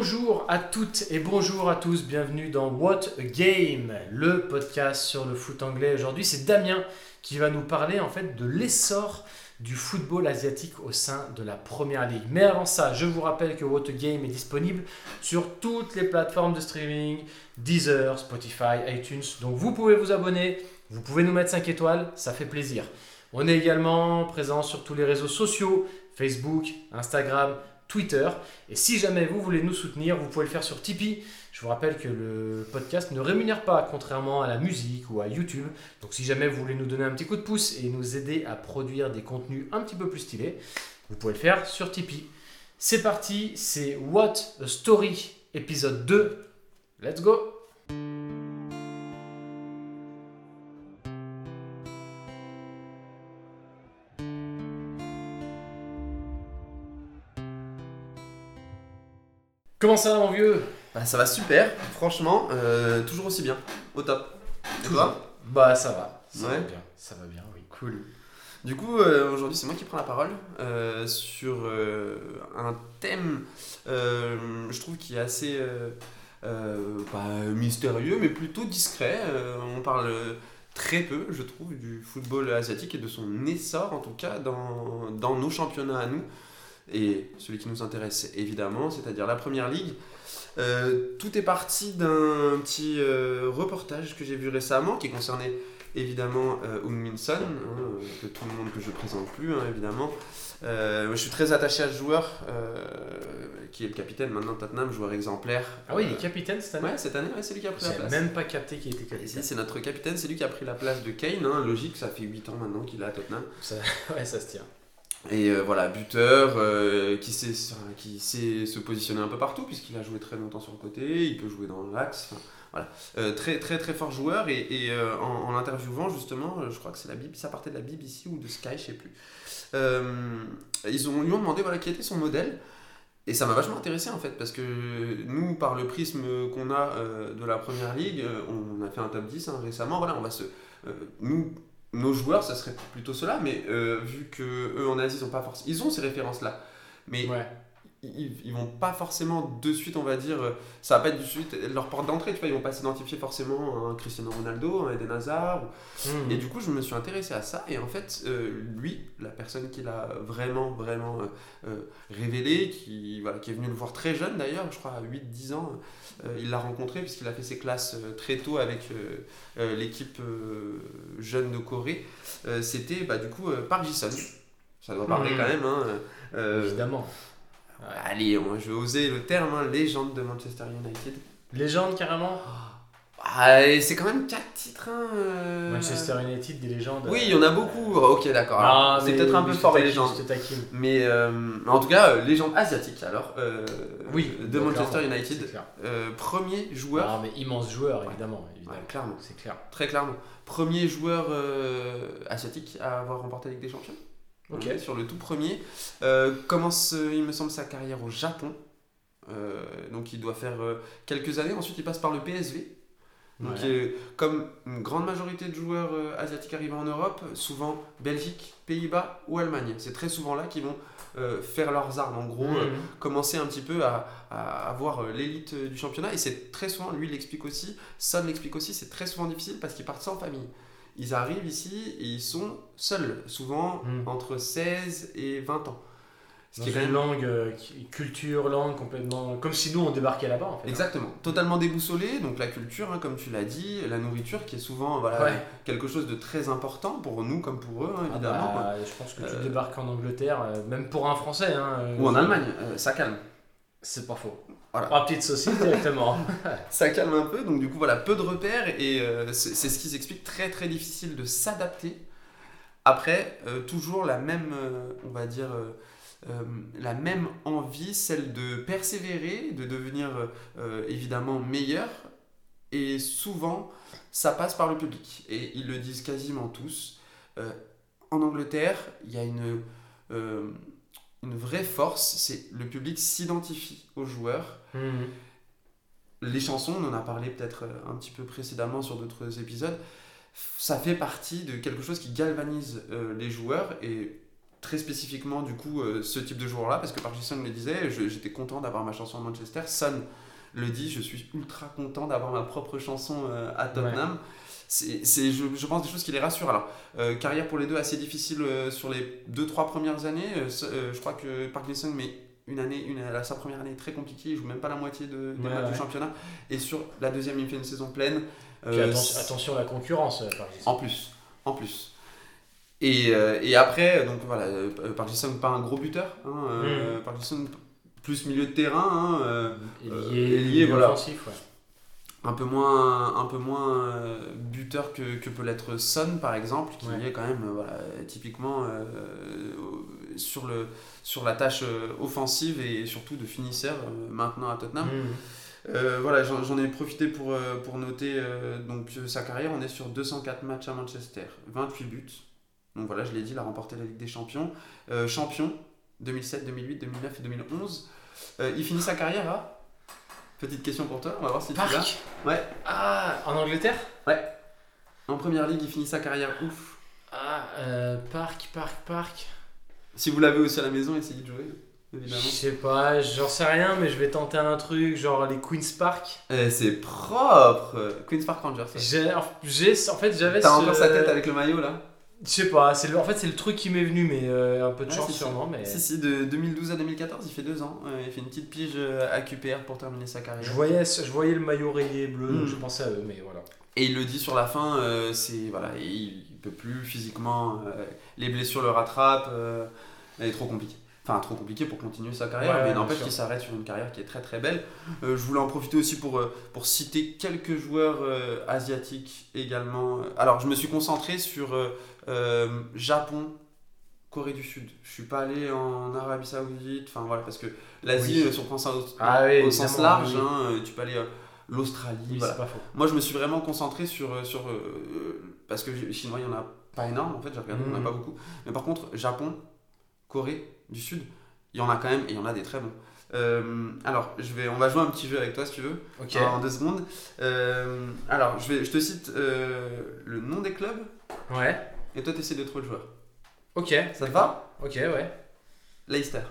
Bonjour à toutes et bonjour à tous, bienvenue dans What Game, le podcast sur le foot anglais. Aujourd'hui, c'est Damien qui va nous parler en fait de l'essor du football asiatique au sein de la Première Ligue. Mais avant ça, je vous rappelle que What Game est disponible sur toutes les plateformes de streaming, Deezer, Spotify, iTunes. Donc vous pouvez vous abonner, vous pouvez nous mettre 5 étoiles, ça fait plaisir. On est également présent sur tous les réseaux sociaux, Facebook, Instagram, Twitter. Et si jamais vous voulez nous soutenir, vous pouvez le faire sur Tipeee. Je vous rappelle que le podcast ne rémunère pas, contrairement à la musique ou à YouTube. Donc si jamais vous voulez nous donner un petit coup de pouce et nous aider à produire des contenus un petit peu plus stylés, vous pouvez le faire sur Tipeee. C'est parti, c'est What a Story, épisode 2. Let's go Comment ça va mon vieux? Bah, ça va super, franchement, euh, toujours aussi bien, au top. Et toi? Bah ça va, ça va bien, ça va bien, oui. Cool. Du coup, euh, aujourd'hui, c'est moi qui prends la parole euh, sur euh, un thème, euh, je trouve, qui est assez euh, euh, pas mystérieux, mais plutôt discret. Euh, on parle très peu, je trouve, du football asiatique et de son essor, en tout cas, dans, dans nos championnats à nous. Et celui qui nous intéresse, évidemment, c'est-à-dire la Première Ligue. Euh, tout est parti d'un petit euh, reportage que j'ai vu récemment qui concernait évidemment euh, Heung-min Son, hein, que tout le monde que je présente plus hein, évidemment. Euh, je suis très attaché à ce joueur qui est le capitaine maintenant de Tottenham, joueur exemplaire. Ah oui, il est capitaine cette année Ouais, cette année, ouais, c'est lui qui a pris la place. même pas capté qu'il était capitaine. c'est notre capitaine, c'est lui qui a pris la place de Kane. hein, logique, ça fait 8 ans maintenant qu'il est à Tottenham. Ça- ouais, ça se tient. Et euh, voilà, buteur, euh, qui, sait, qui sait se positionner un peu partout, puisqu'il a joué très longtemps sur le côté, il peut jouer dans l'axe. voilà. Euh, très très très fort joueur, et, en, en l'interviewant justement, je crois que c'est la Bible, ça partait de la BBC ou de Sky, je sais plus. Ils ont, lui ont demandé voilà, quel était son modèle. Et ça m'a vachement intéressé en fait, parce que nous, par le prisme qu'on a de la première ligue, on a fait un top 10 hein, récemment, voilà, on va se. Nos joueurs, ça serait plutôt cela, mais euh, vu que eux en Asie, ils ont pas forcément. Ils ont ces références-là, mais Ouais. Ils, ils vont pas forcément de suite, on va dire, euh, ça va pas être de suite leur porte d'entrée, tu vois, ils vont pas s'identifier forcément à un Cristiano Ronaldo, un Eden Hazard, ou- Mmh. et du coup, je me suis intéressé à ça. Et en fait, euh, lui, la personne qui l'a vraiment, vraiment euh, euh, révélé, qui, voilà, qui est venu le voir très jeune d'ailleurs, je crois à 8-10 ans, euh, il l'a rencontré puisqu'il a fait ses classes très tôt avec l'équipe jeune de Corée. C'était bah, du coup Park Ji-sun. Ça doit parler Mhm. quand même. Hein. Évidemment. Allez, on- je vais oser le terme, hein, légende de Manchester United. Légende carrément Ah, c'est quand même 4 titres. hein, euh, Manchester United, des légendes. Oui, il y en a beaucoup. Ok, d'accord. Ah, C'est peut-être un peu fort, taquine, légende. je te taquine. Mais euh, en tout cas, euh, légende asiatique alors. euh, Oui, De Manchester United. euh, premier joueur. Ah, mais immense joueur, évidemment. évidemment. Ouais, clairement. C'est clair. Très clairement. Premier joueur euh, asiatique à avoir remporté la Ligue des Champions? Ok. Sur le tout premier. Euh, commence, il me semble, sa carrière au Japon. Euh, donc il doit faire euh, quelques années. Ensuite, il passe par le PSV. Donc, Ouais. comme une grande majorité de joueurs asiatiques arrivant en Europe, souvent Belgique, Pays-Bas ou Allemagne. C'est très souvent là qu'ils vont faire leurs armes. En gros, Mmh. commencer un petit peu à, à avoir l'élite du championnat. Et c'est très souvent, lui l'explique aussi, Son l'explique aussi, c'est très souvent difficile parce qu'ils partent sans famille. Ils arrivent ici et ils sont seuls, souvent Mm. entre 16 et 20 ans. Ce Dans qui est une même langue, euh, culture, langue complètement. Comme si nous on débarquait là-bas en fait. Exactement, totalement déboussolé, donc la culture, hein, comme tu l'as dit, la nourriture qui est souvent voilà, Ouais. quelque chose de très important pour nous comme pour eux, hein, Ah évidemment. bah, je pense que tu Euh, débarques en Angleterre, euh, même pour un Français. Hein, Ou en Allemagne, ça calme. C'est pas faux. Voilà. Trois petites saucisses directement. ça calme un peu, donc du coup voilà, peu de repères et euh, c'est ce qui s'explique très très difficile de s'adapter. Après, euh, toujours la même, euh, on va dire, la même envie, celle de persévérer, de devenir évidemment meilleur et souvent ça passe par le public et ils le disent quasiment tous. En Angleterre, il y a une, une vraie force, c'est le public s'identifie aux joueurs Mhm. les chansons, on en a parlé peut-être euh, un petit peu précédemment sur d'autres épisodes, ça fait partie de quelque chose qui galvanise euh, les joueurs et très spécifiquement du coup euh, ce type de joueur-là, parce que Parkinson le disait, j'étais content d'avoir ma chanson à Manchester. Son le dit, je suis ultra content d'avoir ma propre chanson euh, à Tottenham. C'est, c'est, je, je pense, des choses qui les rassurent. Alors, euh, carrière pour les deux assez difficile euh, sur les 2-3 premières années. Euh, je crois que Parkinson met une année, une, sa première année très compliquée, il joue même pas la moitié de, des Ouais, matchs ouais. du championnat. Et sur la deuxième, il fait une saison pleine. Puis attention, attention à la concurrence, par exemple. en plus, en plus. Et, et après, donc voilà, Parkinson pas un gros buteur, hein, Mm. Parkinson plus milieu de terrain, hein, ailier, voilà. offensif, ouais. Un peu moins, un peu moins euh, buteur que, que peut l'être Son par exemple, qui Ouais. est quand même euh, voilà, typiquement euh, sur, le, sur la tâche offensive et surtout de finisseur euh, maintenant à Tottenham. Euh, voilà, j'en ai profité pour, pour noter donc, sa carrière. On est sur 204 matchs à Manchester, 28 buts. Donc voilà, je l'ai dit, il a remporté la Ligue des Champions. Champion 2007, 2008, 2009 et 2011. Euh, il finit sa carrière à Petite question pour toi, on va voir si tu l'as. Ouais. Ah, en Angleterre? En première ligue, il finit sa carrière ouf. Ah, euh, Parc, Parc, Parc. Si vous l'avez aussi à la maison, essayez de jouer, Je évidemment. sais pas, j'en sais rien, mais je vais tenter un truc, genre les Queen's Park. Eh, c'est propre Queen's Park Rangers. ça. J'ai, j'ai- en fait, j'avais T'as ce- encore sa tête avec le maillot là? Je sais pas, c'est le, en fait, c'est le truc qui m'est venu, mais euh, un peu de Ouais, chance sûrement. Mais Si, si, de 2012 à 2014, il fait deux ans. Euh, il fait une petite pige euh, à QPR pour terminer sa carrière. je voyais, je voyais le maillot rayé bleu, donc Mm. je pensais à eux, mais voilà. Et il le dit sur la fin, euh, c'est voilà, il, il peut plus physiquement, les blessures le rattrapent, elle est trop compliquée. Enfin, trop compliqué pour continuer sa carrière, Ouais, mais n'empêche qu'il s'arrête sur une carrière qui est très très belle. Euh, je voulais en profiter aussi pour, pour citer quelques joueurs euh, asiatiques également. Alors, je me suis concentré sur euh, Japon, Corée du Sud. Je suis pas allé en Arabie Saoudite, enfin voilà, parce que l'Asie, Oui. si on prend ça au, Ah oui, au sens large, oui. hein, euh, tu peux aller euh, l'Australie, voilà. Moi, je me suis vraiment concentré sur. euh, sur euh, parce que les Chinois, il n'y en a pas énorme, en fait, j'ai regardé, il n'y en a Mhm. pas beaucoup. Mais par contre, Japon, Corée du Sud, il y en a quand même, et il y en a des très bons. Euh, alors, je vais, on va jouer un petit jeu avec toi, si tu veux, en deux secondes. Euh, alors, je, vais, je te cite euh, le nom des clubs, Ouais. Et toi, tu essaies de trouver le joueur. Ok. Ça te va? Ok, ouais. Leicester.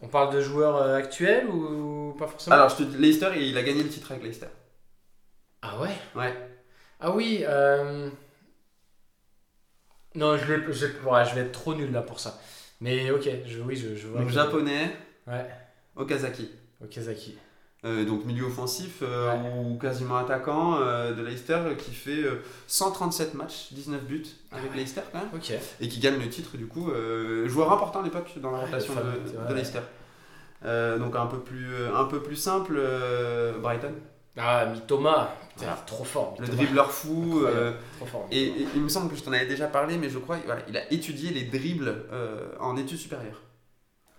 On parle de joueurs euh, actuels ou pas forcément? Alors, je te dis, Leicester, il a gagné le titre avec Leicester. Ah ouais? Ouais. Ah oui, euh... Non, je vais, je, vais- ouais, je vais être trop nul là pour ça. Mais ok, je, oui, je, je vois. Donc, japonais, Ouais, Okazaki. Okazaki. Euh, donc milieu offensif euh, Ouais. ou quasiment attaquant euh, de Leicester qui fait euh, 137 matchs, 19 buts avec Ah ouais. Leicester quand même et qui gagne le titre du coup joueur important à l'époque dans la Ouais, rotation de, Leicester. Donc un peu plus, un peu plus simple Brighton, Ah, Mitoma. Voilà. trop fort. le dribbleur fou Trop fort. et, et il me semble que je t'en avais déjà parlé mais je crois voilà, il a étudié les dribbles en études supérieures.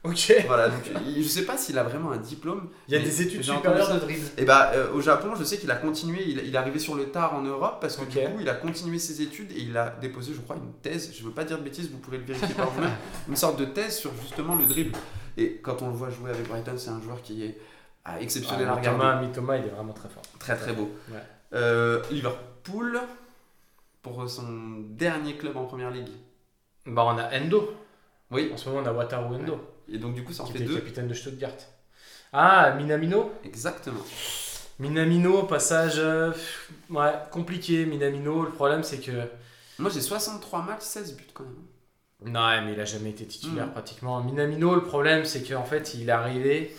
Ok. Voilà donc je sais pas s'il a vraiment un diplôme. Il y a des études supérieures de dribble. Et bah euh, au Japon, je sais qu'il a continué, il, il est arrivé sur le tard en Europe parce que Ok. du coup il a continué ses études et il a déposé, je crois, une thèse, je veux pas dire de bêtises, vous pourrez le vérifier par vous-même, une sorte de thèse sur justement le dribble. Et quand on le voit jouer avec Brighton, c'est un joueur qui est ah, exceptionnel à Ah, regarder. Mitoma, Mitoma, il est vraiment très fort. Très très beau. Ouais. Euh, Liverpool, pour son dernier club en première ligue. Bah, on a Endo. Oui, En ce moment, on a Wataru Endo, et donc du coup ça en qui fait était deux. capitaine de Stuttgart. Ah, Minamino. Exactement. Minamino, passage euh, pff, ouais, compliqué. Minamino, le problème c'est que. Moi j'ai 63 matchs, 16 buts quand même. Non, mais il a jamais été titulaire Mm. pratiquement. Minamino, le problème c'est qu'en fait, il est arrivé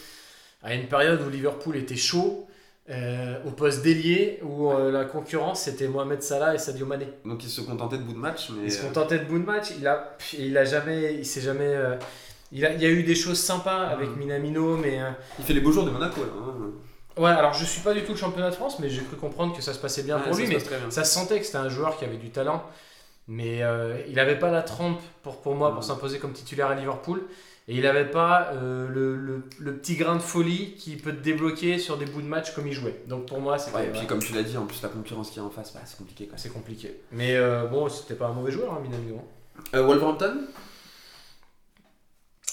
à une période où Liverpool était chaud, euh, au poste d'ailier, où euh, la concurrence c'était Mohamed Salah et Sadio Mané. Donc il se contentait de bout de match, mais Il se euh, contentait de bout de match. Il a, pff, il a jamais, il s'est jamais. euh, il, a, il y a eu des choses sympas avec. Minamino, mais euh, il fait les beaux jours de Monaco là. hein. ouais. Alors je suis pas du tout le championnat de France, mais j'ai cru comprendre que ça se passait bien Ouais, pour lui. Mais bien. ça se sentait que c'était un joueur qui avait du talent, mais euh, il n'avait pas la trempe pour, pour moi pour s'imposer comme titulaire à Liverpool. Et il n'avait pas euh, le, le- le petit grain de folie qui peut te débloquer sur des bouts de match comme il jouait. Donc pour moi, c'était Ouais, et puis comme tu l'as dit, en plus la concurrence qui est en face, bah, c'est compliqué c'est compliqué. Mais euh, bon, c'était pas un mauvais joueur, hein, Minamino. Euh, Wolverhampton?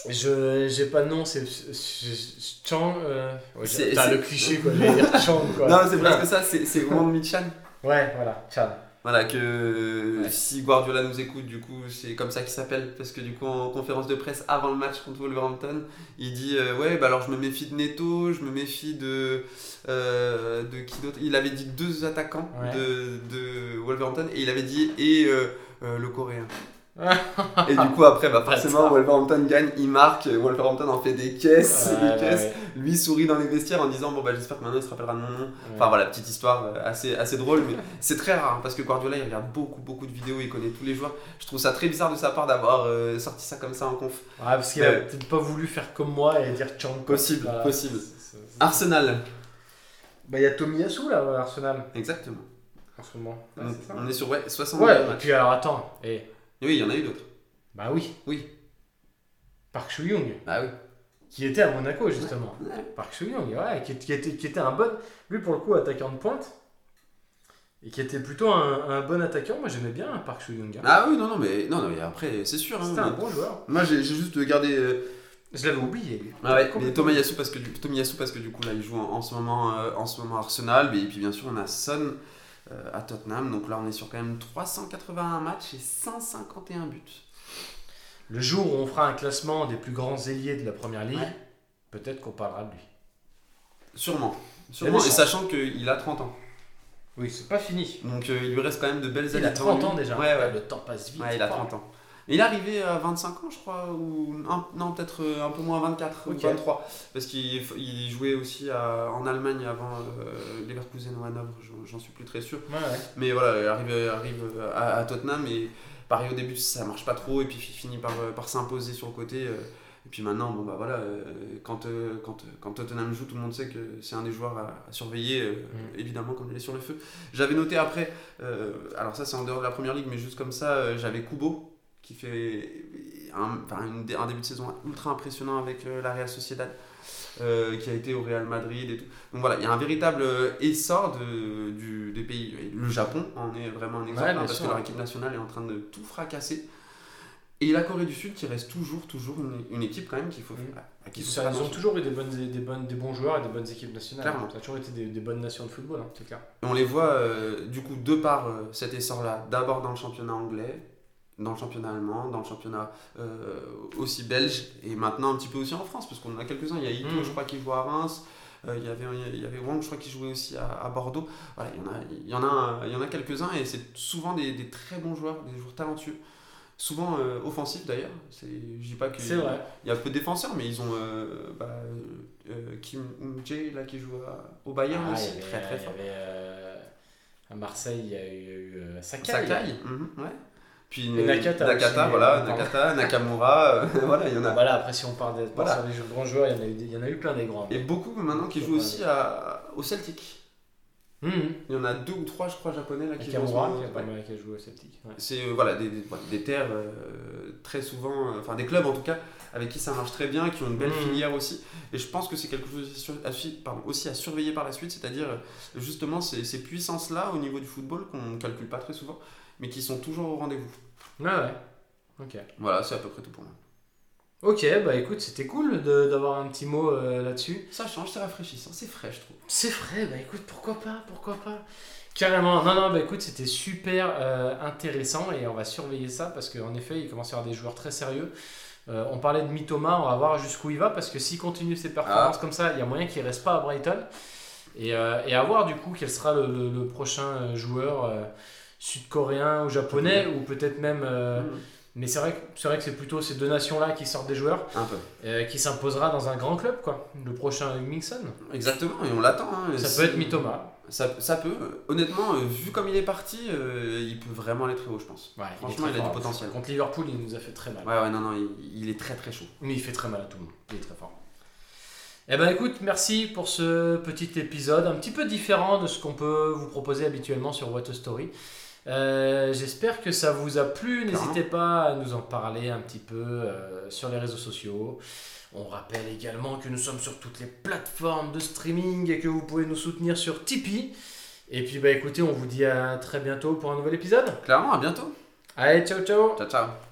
Je j'ai pas de nom, c'est Chang. Euh... Ouais, C'est- t'as le cliché quoi, je vais dire Chang quoi. Non, c'est presque ça, c'est c'est Wang Michan. Ouais, voilà, Chan. Voilà, que Ouais. si Guardiola nous écoute, du coup, c'est comme ça qu'il s'appelle. Parce que du coup, en conférence de presse avant le match contre Wolverhampton, il dit euh, Ouais, bah alors je me méfie de Neto, je me méfie de. euh, de qui d'autre? Il avait dit deux attaquants Ouais. de, de Wolverhampton et il avait dit Et euh, le coréen. et du coup, après, bah forcément. Wolverhampton gagne, il marque, Wolverhampton en fait des caisses, Ouais, des ouais, caisses. ouais. Lui sourit dans les vestiaires en disant Bon, bah j'espère que maintenant il se rappellera de mon nom. Ouais. Enfin voilà, petite histoire euh, assez, assez drôle, mais c'est très rare hein, parce que Guardiola il regarde beaucoup beaucoup de vidéos, il connaît tous les joueurs. Je trouve ça très bizarre de sa part d'avoir euh, sorti ça comme ça en conf. Ouais, parce qu'il a peut-être pas voulu faire comme moi et dire quoi. Possible, Voilà. possible. C'est- c'est- Arsenal, Bah, il y a Tomiyasu là, à Arsenal, exactement. en ce moment. Ouais, on, c'est ça. on est sur ouais, 60 Ouais, et puis alors attends, et, Et oui, il y en a eu d'autres. bah oui, Oui, Park Soo-young, bah oui. qui était à Monaco justement. Ouais. Park Soo-young, ouais, qui, qui était, qui était un bon, lui pour le coup attaquant de pointe, et qui était plutôt un, un bon attaquant. Moi j'aimais bien Park Soo-young. hein. Ah oui, non, non, mais, non, non, mais après, c'est sûr. hein, C'était un mais- bon joueur. Moi j'ai juste gardé. euh, Je l'avais oublié. Ah ouais, mais. Tomiyasu parce que du Tomiyasu parce que du coup là il joue en, en ce moment euh, en ce moment à Arsenal et puis bien sûr on a Son euh, à Tottenham donc là on est sur quand même 381 matchs et 151 buts. Le jour où on fera un classement des plus grands ailiers de la première ligue, Ouais. peut-être qu'on parlera de lui. Sûrement. Il Sûrement a et sachant qu'il a 30 ans. Oui, c'est pas fini. Donc euh, il lui reste quand même de belles Il années. a devant 30 ans déjà. Ouais, ouais. Le temps passe vite. Ouais, il a 30 ans. Il est arrivé à 25 ans, je crois, ou un- non, peut-être euh, un peu moins 24 Ok. ou 23, parce qu'il il jouait aussi à- en Allemagne avant euh, Leverkusen ou Hanovre, j'en- suis plus très sûr. Ouais, ouais. Mais voilà, il arrive, arrive à, à Tottenham et pareil au début ça marche pas trop et puis il finit par, par s'imposer sur le côté. euh, Et puis maintenant, bon bah voilà, euh, quand, euh, quand, quand Tottenham joue, tout le monde sait que c'est un des joueurs à, à surveiller, euh, Mm. évidemment, quand il est sur le feu. J'avais noté après, euh, alors ça c'est en dehors de la première ligue, mais juste comme ça, euh, j'avais Kubo qui fait un, enfin, une un début de saison ultra impressionnant avec euh, la Real Sociedad. euh, qui a été au Real Madrid et tout. Donc voilà, il y a un véritable euh, essor de, du, des pays. Et Le Japon en est vraiment un exemple Ouais, hein, parce sûr. que leur équipe nationale est en train de tout fracasser. Et la Corée du Sud qui reste toujours, toujours une, une équipe quand même qu'il faut, Mm. qui Ça, faire ils ont toujours eu des, bonnes, des, bonnes, des bons joueurs et des bonnes équipes nationales. Clairement. Ça a toujours été des, des bonnes nations de football, hein, c'est clair. Et on les voit euh, du coup de par cet essor-là, d'abord dans le championnat anglais, dans le championnat allemand, dans le championnat euh, aussi belge, et maintenant un petit peu aussi en France, parce qu'on en a quelques-uns. Il y a Ito, Mhm. je crois, qui joue à Reims. euh, il y avait il y avait Wang, je crois, qui jouait aussi à, à Bordeaux. Voilà, il y en a, il y en a, y a quelques-uns, et c'est souvent des, des très bons joueurs, des joueurs talentueux. Souvent euh, offensifs d'ailleurs. Je dis pas que C'est vrai. il y a peu de défenseurs, mais ils ont bah, Kim Jae là qui joue à- au Bayern Ah, aussi, il y avait, très très y fort. à Marseille, il y a eu, y Sakai. Sakai, mhm, ouais. Puis Et Nakata aussi, voilà, euh, Nakata, Nakamura, euh, voilà, il y en a. Voilà, après si on parle des, Voilà. sur les grands joueurs, il y en a eu, des- il y en a eu plein des grands. Et beaucoup maintenant qui jouent aussi à, au Celtic. Mhm. Il y en a deux ou trois, je crois, japonais là qui jouent. qui joué au Celtic. ouais. C'est euh, voilà, des, des, voilà, des terres euh, très souvent, euh, enfin des clubs en tout cas, avec qui ça marche très bien, qui ont une belle Mhm. filière aussi. Et je pense que c'est quelque chose aussi à, su- pardon, aussi à surveiller par la suite, c'est-à-dire justement ces, ces puissances-là au niveau du football qu'on ne calcule pas très souvent, mais qui sont toujours au rendez-vous. Ouais, ouais. Ok. Voilà, c'est à peu près tout pour moi. Ok, bah écoute, c'était cool d'avoir un petit mot euh, là-dessus. Ça change, c'est rafraîchissant, c'est frais, je trouve. C'est vrai, bah écoute, pourquoi pas, pourquoi pas. Carrément, non, non, bah écoute, c'était super euh, intéressant et on va surveiller ça parce qu'en effet, il commence à y avoir des joueurs très sérieux. Euh, on parlait de Mitoma, on va voir jusqu'où il va parce que s'il continue ses performances comme ça, il y a moyen qu'il reste pas à Brighton. Et, et à voir du coup quel sera le, le- le prochain joueur sud-coréen ou japonais ou peut-être même. euh, Mhm. mais c'est vrai, que- c'est vrai que c'est plutôt ces deux nations-là qui sortent des joueurs Un peu. euh, qui s'imposera dans un grand club, quoi. Le prochain Mingson. Exactement, et on l'attend. hein. Ça peut être Mitoma. Ça, ça peut. Honnêtement, euh, vu comme il est parti, euh, il peut vraiment aller très haut, je pense. Ouais, Franchement, il a du potentiel. Contre Liverpool, il nous a fait très mal. Ouais, ouais, non, non, il, il est très très chaud. Mais il fait très mal à tout le monde. Il est très fort. Eh ben écoute, merci pour ce petit épisode, un petit peu différent de ce qu'on peut vous proposer habituellement sur What a Story. Euh, J'espère que ça vous a plu. N'hésitez pas à nous en parler un petit peu euh, sur les réseaux sociaux. On rappelle également que nous sommes sur toutes les plateformes de streaming et que vous pouvez nous soutenir sur Tipeee. Et puis bah écoutez, on vous dit à très bientôt pour un nouvel épisode. Clairement, à bientôt. Allez, ciao ciao Ciao, ciao.